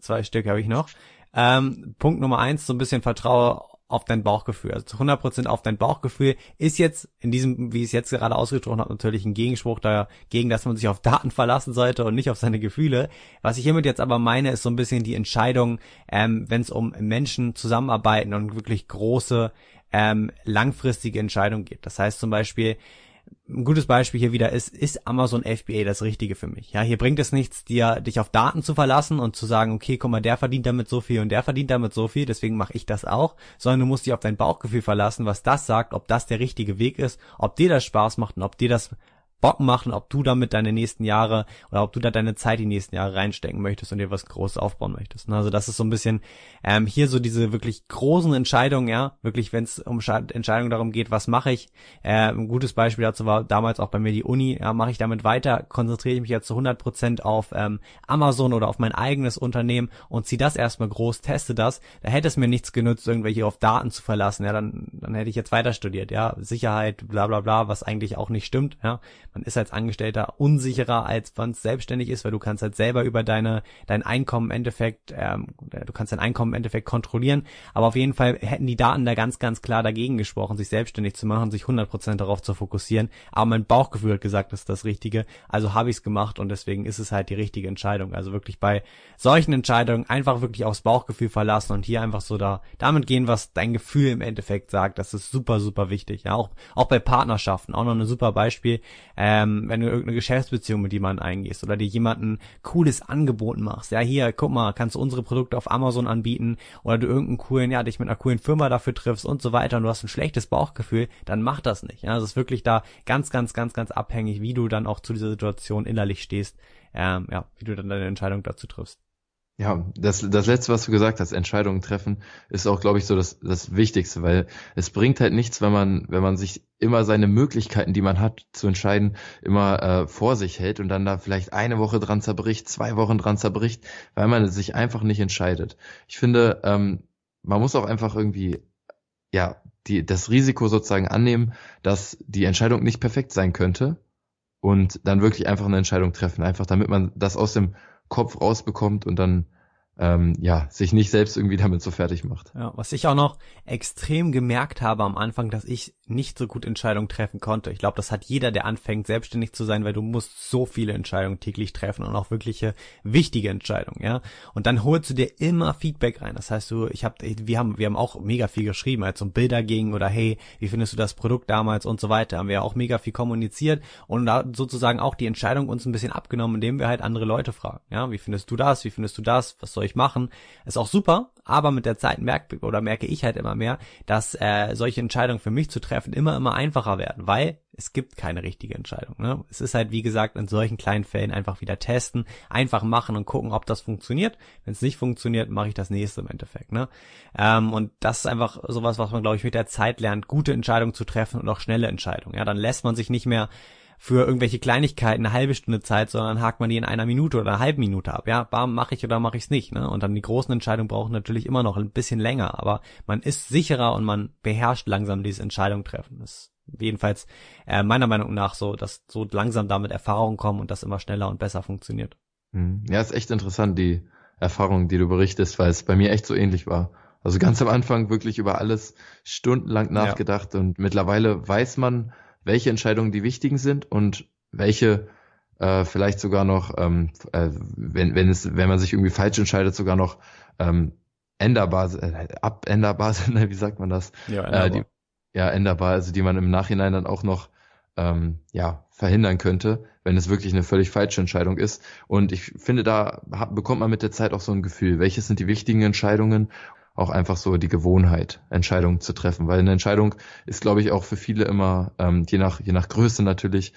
zwei Stück habe ich noch. Ähm, Punkt Nummer eins, so ein bisschen Vertraue auf dein Bauchgefühl. Also zu 100% auf dein Bauchgefühl ist jetzt in diesem, wie ich es jetzt gerade ausgesprochen habe, natürlich ein Gegenspruch dagegen, dass man sich auf Daten verlassen sollte und nicht auf seine Gefühle. Was ich hiermit jetzt aber meine, ist so ein bisschen die Entscheidung, ähm, wenn es um Menschen zusammenarbeiten und wirklich große ähm, langfristige Entscheidung geht. Das heißt zum Beispiel, ein gutes Beispiel hier wieder ist, ist Amazon FBA das Richtige für mich? Ja, hier bringt es nichts, dir, dich auf Daten zu verlassen und zu sagen, okay, guck mal, der verdient damit so viel und der verdient damit so viel, deswegen mache ich das auch, sondern du musst dich auf dein Bauchgefühl verlassen, was das sagt, ob das der richtige Weg ist, ob dir das Spaß macht und ob dir das Bock machen, ob du damit deine nächsten Jahre oder ob du da deine Zeit die nächsten Jahre reinstecken möchtest und dir was Großes aufbauen möchtest. Also das ist so ein bisschen ähm, hier so diese wirklich großen Entscheidungen, ja, wirklich, wenn es um Entscheidungen darum geht, was mache ich. Äh, ein gutes Beispiel dazu war damals auch bei mir die Uni. Ja, mache ich damit weiter, konzentriere ich mich jetzt zu 100 Prozent auf ähm, Amazon oder auf mein eigenes Unternehmen und ziehe das erstmal groß, teste das. Da hätte es mir nichts genützt, irgendwelche auf Daten zu verlassen. Ja, dann dann hätte ich jetzt weiter studiert. Ja, Sicherheit, bla bla bla, was eigentlich auch nicht stimmt. Ja man ist als Angestellter unsicherer, als man selbstständig ist, weil du kannst halt selber über deine dein Einkommen im Endeffekt, ähm, du kannst dein Einkommen im Endeffekt kontrollieren. Aber auf jeden Fall hätten die Daten da ganz, ganz klar dagegen gesprochen, sich selbstständig zu machen, sich 100% darauf zu fokussieren. Aber mein Bauchgefühl hat gesagt, das ist das Richtige. Also habe ich es gemacht und deswegen ist es halt die richtige Entscheidung. Also wirklich bei solchen Entscheidungen einfach wirklich aufs Bauchgefühl verlassen und hier einfach so da damit gehen, was dein Gefühl im Endeffekt sagt. Das ist super, super wichtig. Ja, auch, auch bei Partnerschaften. Auch noch ein super Beispiel. Ähm, wenn du irgendeine Geschäftsbeziehung mit jemandem eingehst oder dir jemanden cooles Angebot machst. Ja, hier, guck mal, kannst du unsere Produkte auf Amazon anbieten oder du irgendeinen coolen, ja, dich mit einer coolen Firma dafür triffst und so weiter und du hast ein schlechtes Bauchgefühl, dann mach das nicht. Ja, es ist wirklich da ganz, ganz, ganz, ganz abhängig, wie du dann auch zu dieser Situation innerlich stehst. Ähm, ja, wie du dann deine Entscheidung dazu triffst. Ja, das, das letzte, was du gesagt hast, Entscheidungen treffen, ist auch, glaube ich, so das, das Wichtigste, weil es bringt halt nichts, wenn man, wenn man sich immer seine Möglichkeiten, die man hat, zu entscheiden, immer äh, vor sich hält und dann da vielleicht eine Woche dran zerbricht, zwei Wochen dran zerbricht, weil man sich einfach nicht entscheidet. Ich finde, ähm, man muss auch einfach irgendwie, ja, die, das Risiko sozusagen annehmen, dass die Entscheidung nicht perfekt sein könnte und dann wirklich einfach eine Entscheidung treffen, einfach damit man das aus dem Kopf rausbekommt und dann ähm, ja, sich nicht selbst irgendwie damit so fertig macht. Ja, was ich auch noch extrem gemerkt habe am Anfang, dass ich nicht so gut Entscheidungen treffen konnte. Ich glaube, das hat jeder, der anfängt, selbstständig zu sein, weil du musst so viele Entscheidungen täglich treffen und auch wirkliche wichtige Entscheidungen, ja. Und dann holst du dir immer Feedback rein. Das heißt, du, ich habe, wir haben, wir haben auch mega viel geschrieben, als um Bilder ging oder hey, wie findest du das Produkt damals und so weiter. Haben wir auch mega viel kommuniziert und da sozusagen auch die Entscheidung uns ein bisschen abgenommen, indem wir halt andere Leute fragen. Ja, wie findest du das? Wie findest du das? Was soll ich machen. Ist auch super, aber mit der Zeit merke oder merke ich halt immer mehr, dass äh, solche Entscheidungen für mich zu treffen immer immer einfacher werden, weil es gibt keine richtige Entscheidung. Ne? Es ist halt wie gesagt in solchen kleinen Fällen einfach wieder testen, einfach machen und gucken, ob das funktioniert. Wenn es nicht funktioniert, mache ich das nächste im Endeffekt. Ne? Ähm, und das ist einfach sowas, was man glaube ich mit der Zeit lernt, gute Entscheidungen zu treffen und auch schnelle Entscheidungen. Ja, dann lässt man sich nicht mehr für irgendwelche Kleinigkeiten eine halbe Stunde Zeit, sondern hakt man die in einer Minute oder einer halben Minute ab. Ja, bam, mache ich oder mache ich es nicht. Ne? Und dann die großen Entscheidungen brauchen natürlich immer noch ein bisschen länger, aber man ist sicherer und man beherrscht langsam diese Entscheidung treffen. Das ist jedenfalls äh, meiner Meinung nach so, dass so langsam damit Erfahrungen kommen und das immer schneller und besser funktioniert. Hm. Ja, ist echt interessant, die Erfahrung, die du berichtest, weil es bei mir echt so ähnlich war. Also ganz am Anfang wirklich über alles stundenlang nachgedacht ja. und mittlerweile weiß man, welche Entscheidungen die wichtigen sind und welche äh, vielleicht sogar noch, ähm, äh, wenn, wenn es, wenn man sich irgendwie falsch entscheidet, sogar noch ähm, änderbar, äh, abänderbar sind, wie sagt man das? Ja, änderbar. Äh, die, ja, änderbar, also die man im Nachhinein dann auch noch ähm, ja, verhindern könnte, wenn es wirklich eine völlig falsche Entscheidung ist. Und ich finde, da hat, bekommt man mit der Zeit auch so ein Gefühl, welches sind die wichtigen Entscheidungen auch einfach so die Gewohnheit, Entscheidungen zu treffen. Weil eine Entscheidung ist, glaube ich, auch für viele immer, ähm, je nach, je nach Größe natürlich,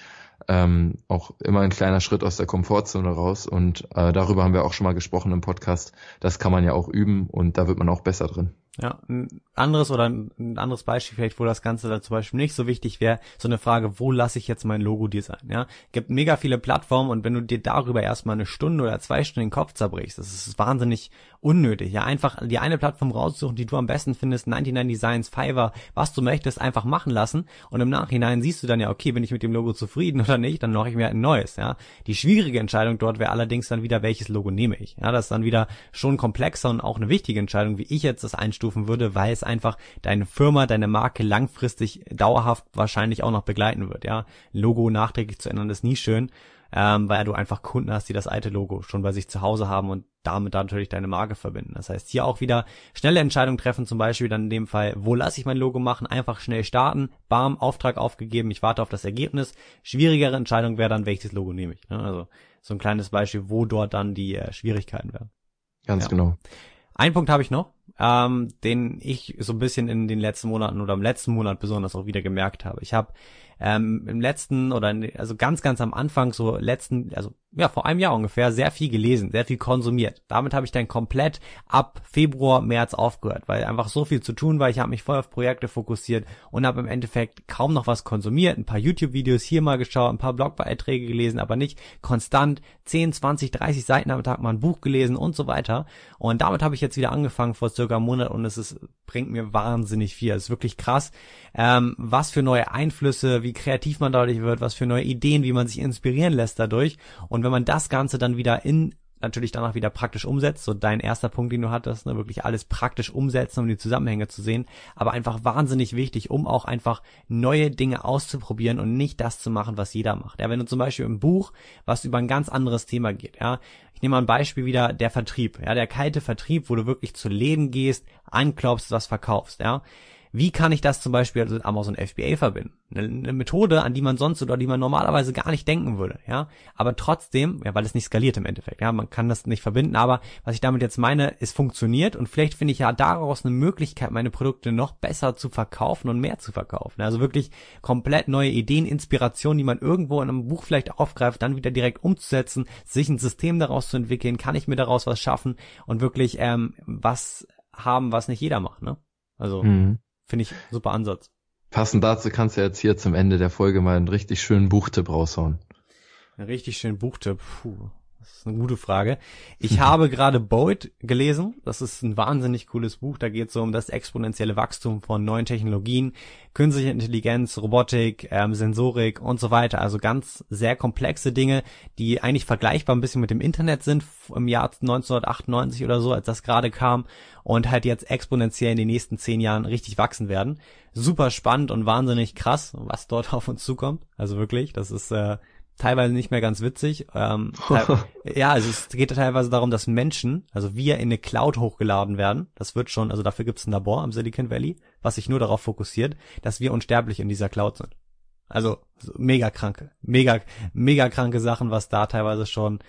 ähm, auch immer ein kleiner Schritt aus der Komfortzone raus. Und äh, darüber haben wir auch schon mal gesprochen im Podcast. Das kann man ja auch üben und da wird man auch besser drin. Ja, ein anderes oder ein anderes Beispiel vielleicht, wo das Ganze dann zum Beispiel nicht so wichtig wäre, so eine Frage, wo lasse ich jetzt mein Logo design? Ja, gibt mega viele Plattformen und wenn du dir darüber erstmal eine Stunde oder zwei Stunden den Kopf zerbrichst, das ist wahnsinnig unnötig. Ja, einfach die eine Plattform raussuchen, die du am besten findest, 99 Designs, Fiverr, was du möchtest, einfach machen lassen und im Nachhinein siehst du dann ja, okay, bin ich mit dem Logo zufrieden oder nicht, dann mache ich mir ein neues. Ja, die schwierige Entscheidung dort wäre allerdings dann wieder, welches Logo nehme ich. Ja, das ist dann wieder schon komplexer und auch eine wichtige Entscheidung, wie ich jetzt das einstufe einstufen würde, weil es einfach deine Firma, deine Marke langfristig dauerhaft wahrscheinlich auch noch begleiten wird. Ja, Logo nachträglich zu ändern ist nie schön. ähm, weil du einfach Kunden hast, die das alte Logo schon bei sich zu Hause haben und damit natürlich deine Marke verbinden. Das heißt, hier auch wieder schnelle Entscheidungen treffen, zum Beispiel dann in dem Fall, wo lasse ich mein Logo machen, einfach schnell starten, bam, Auftrag aufgegeben, ich warte auf das Ergebnis. Schwierigere Entscheidung wäre dann, welches Logo nehme ich. Ne? Also so ein kleines Beispiel, wo dort dann die äh, Schwierigkeiten wären. Ganz Ja. genau. Ein Punkt habe ich noch, ähm, den ich so ein bisschen in den letzten Monaten oder im letzten Monat besonders auch wieder gemerkt habe. Ich habe ähm, im letzten oder in, also ganz, ganz am Anfang, so letzten, also ja, vor einem Jahr ungefähr, sehr viel gelesen, sehr viel konsumiert. Damit habe ich dann komplett ab Februar, März aufgehört, weil einfach so viel zu tun war. Ich habe mich voll auf Projekte fokussiert und habe im Endeffekt kaum noch was konsumiert. Ein paar YouTube-Videos hier mal geschaut, ein paar Blogbeiträge gelesen, aber nicht konstant 10, 20, 30 Seiten am Tag mal ein Buch gelesen und so weiter. Und damit habe ich jetzt wieder angefangen vor circa einem Monat und es ist, bringt mir wahnsinnig viel. Es ist wirklich krass, ähm, was für neue Einflüsse, wie kreativ man dadurch wird, was für neue Ideen, wie man sich inspirieren lässt dadurch. Und wenn man das Ganze dann wieder in natürlich danach wieder praktisch umsetzt, so dein erster Punkt, den du hattest, ne, wirklich alles praktisch umsetzen, um die Zusammenhänge zu sehen, aber einfach wahnsinnig wichtig, um auch einfach neue Dinge auszuprobieren und nicht das zu machen, was jeder macht. Ja, wenn du zum Beispiel im Buch, was über ein ganz anderes Thema geht, ja, ich nehme mal ein Beispiel wieder, der Vertrieb, ja, der kalte Vertrieb, wo du wirklich zu Läden gehst, anklopfst, was verkaufst, ja. Wie kann ich das zum Beispiel mit Amazon FBA verbinden? Eine, Methode, an die man sonst oder die man normalerweise gar nicht denken würde, ja. Aber trotzdem, ja, weil es nicht skaliert im Endeffekt, ja, man kann das nicht verbinden, aber was ich damit jetzt meine, es funktioniert und vielleicht finde ich ja daraus eine Möglichkeit, meine Produkte noch besser zu verkaufen und mehr zu verkaufen. Also wirklich komplett neue Ideen, Inspirationen, die man irgendwo in einem Buch vielleicht aufgreift, dann wieder direkt umzusetzen, sich ein System daraus zu entwickeln, kann ich mir daraus was schaffen und wirklich ähm, was haben, was nicht jeder macht, ne? Also Mhm. Finde ich super Ansatz. Passend dazu kannst du jetzt hier zum Ende der Folge mal einen richtig schönen Buchtipp raushauen. Ein richtig schönen Buchtipp. Puh, das ist eine gute Frage. Ich habe gerade Boyd gelesen. Das ist ein wahnsinnig cooles Buch. Da geht es so um das exponentielle Wachstum von neuen Technologien, künstliche Intelligenz, Robotik, ähm, Sensorik und so weiter. Also ganz sehr komplexe Dinge, die eigentlich vergleichbar ein bisschen mit dem Internet sind im Jahr 1998 oder so, als das gerade kam und halt jetzt exponentiell in den nächsten zehn Jahren richtig wachsen werden. Super spannend und wahnsinnig krass, was dort auf uns zukommt. Also wirklich, das ist äh, teilweise nicht mehr ganz witzig. Ähm, ja, also es geht teilweise darum, dass Menschen, also wir in eine Cloud hochgeladen werden. Das wird schon, also dafür gibt es ein Labor am Silicon Valley, was sich nur darauf fokussiert, dass wir unsterblich in dieser Cloud sind. Also so mega kranke, mega, mega kranke Sachen, was da teilweise schon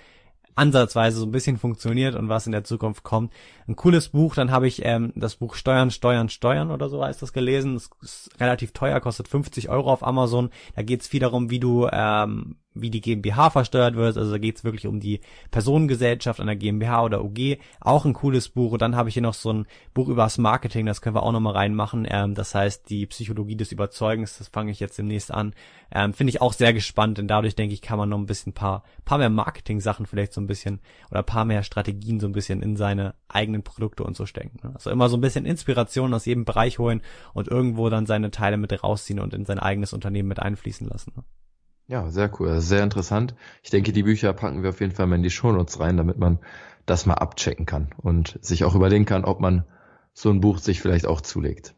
ansatzweise so ein bisschen funktioniert und was in der Zukunft kommt. Ein cooles Buch, dann habe ich ähm, das Buch Steuern, Steuern, Steuern oder so heißt das gelesen. Es ist relativ teuer, kostet 50 Euro auf Amazon. Da geht es viel darum, wie du ähm, wie die GmbH versteuert wird. Also da geht es wirklich um die Personengesellschaft einer GmbH oder UG. Auch ein cooles Buch. Und dann habe ich hier noch so ein Buch über das Marketing, das können wir auch nochmal reinmachen. Ähm, das heißt, die Psychologie des Überzeugens, das fange ich jetzt demnächst an. Ähm, Finde ich auch sehr gespannt, denn dadurch, denke ich, kann man noch ein bisschen paar, paar mehr Marketing-Sachen vielleicht so ein bisschen oder paar mehr Strategien so ein bisschen in seine eigenen Produkte und so stecken. ne? Also immer so ein bisschen Inspiration aus jedem Bereich holen und irgendwo dann seine Teile mit rausziehen und in sein eigenes Unternehmen mit einfließen lassen. Ja, sehr cool, sehr interessant. Ich denke, die Bücher packen wir auf jeden Fall mal in die Shownotes rein, damit man das mal abchecken kann und sich auch überlegen kann, ob man so ein Buch sich vielleicht auch zulegt.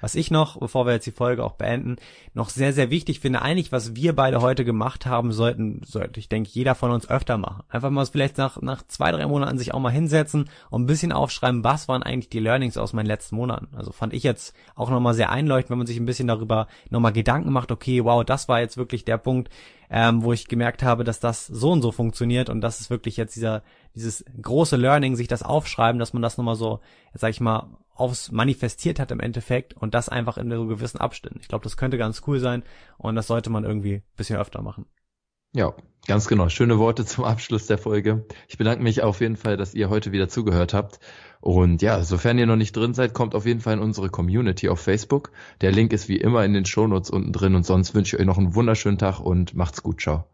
Was ich noch, bevor wir jetzt die Folge auch beenden, noch sehr, sehr wichtig finde, eigentlich, was wir beide heute gemacht haben, sollten, sollte ich denke, jeder von uns öfter machen. Einfach mal vielleicht nach, nach zwei, drei Monaten sich auch mal hinsetzen und ein bisschen aufschreiben, was waren eigentlich die Learnings aus meinen letzten Monaten. Also fand ich jetzt auch nochmal sehr einleuchtend, wenn man sich ein bisschen darüber nochmal Gedanken macht, okay, wow, das war jetzt wirklich der Punkt, ähm, wo ich gemerkt habe, dass das so und so funktioniert und das ist wirklich jetzt dieser, dieses große Learning, sich das aufschreiben, dass man das nochmal so, jetzt sag ich mal, aufs manifestiert hat im Endeffekt und das einfach in so gewissen Abständen. Ich glaube, das könnte ganz cool sein und das sollte man irgendwie bisschen öfter machen. Ja, ganz genau. Schöne Worte zum Abschluss der Folge. Ich bedanke mich auf jeden Fall, dass ihr heute wieder zugehört habt. Und ja, sofern ihr noch nicht drin seid, kommt auf jeden Fall in unsere Community auf Facebook. Der Link ist wie immer in den Shownotes unten drin und sonst wünsche ich euch noch einen wunderschönen Tag und macht's gut. Ciao.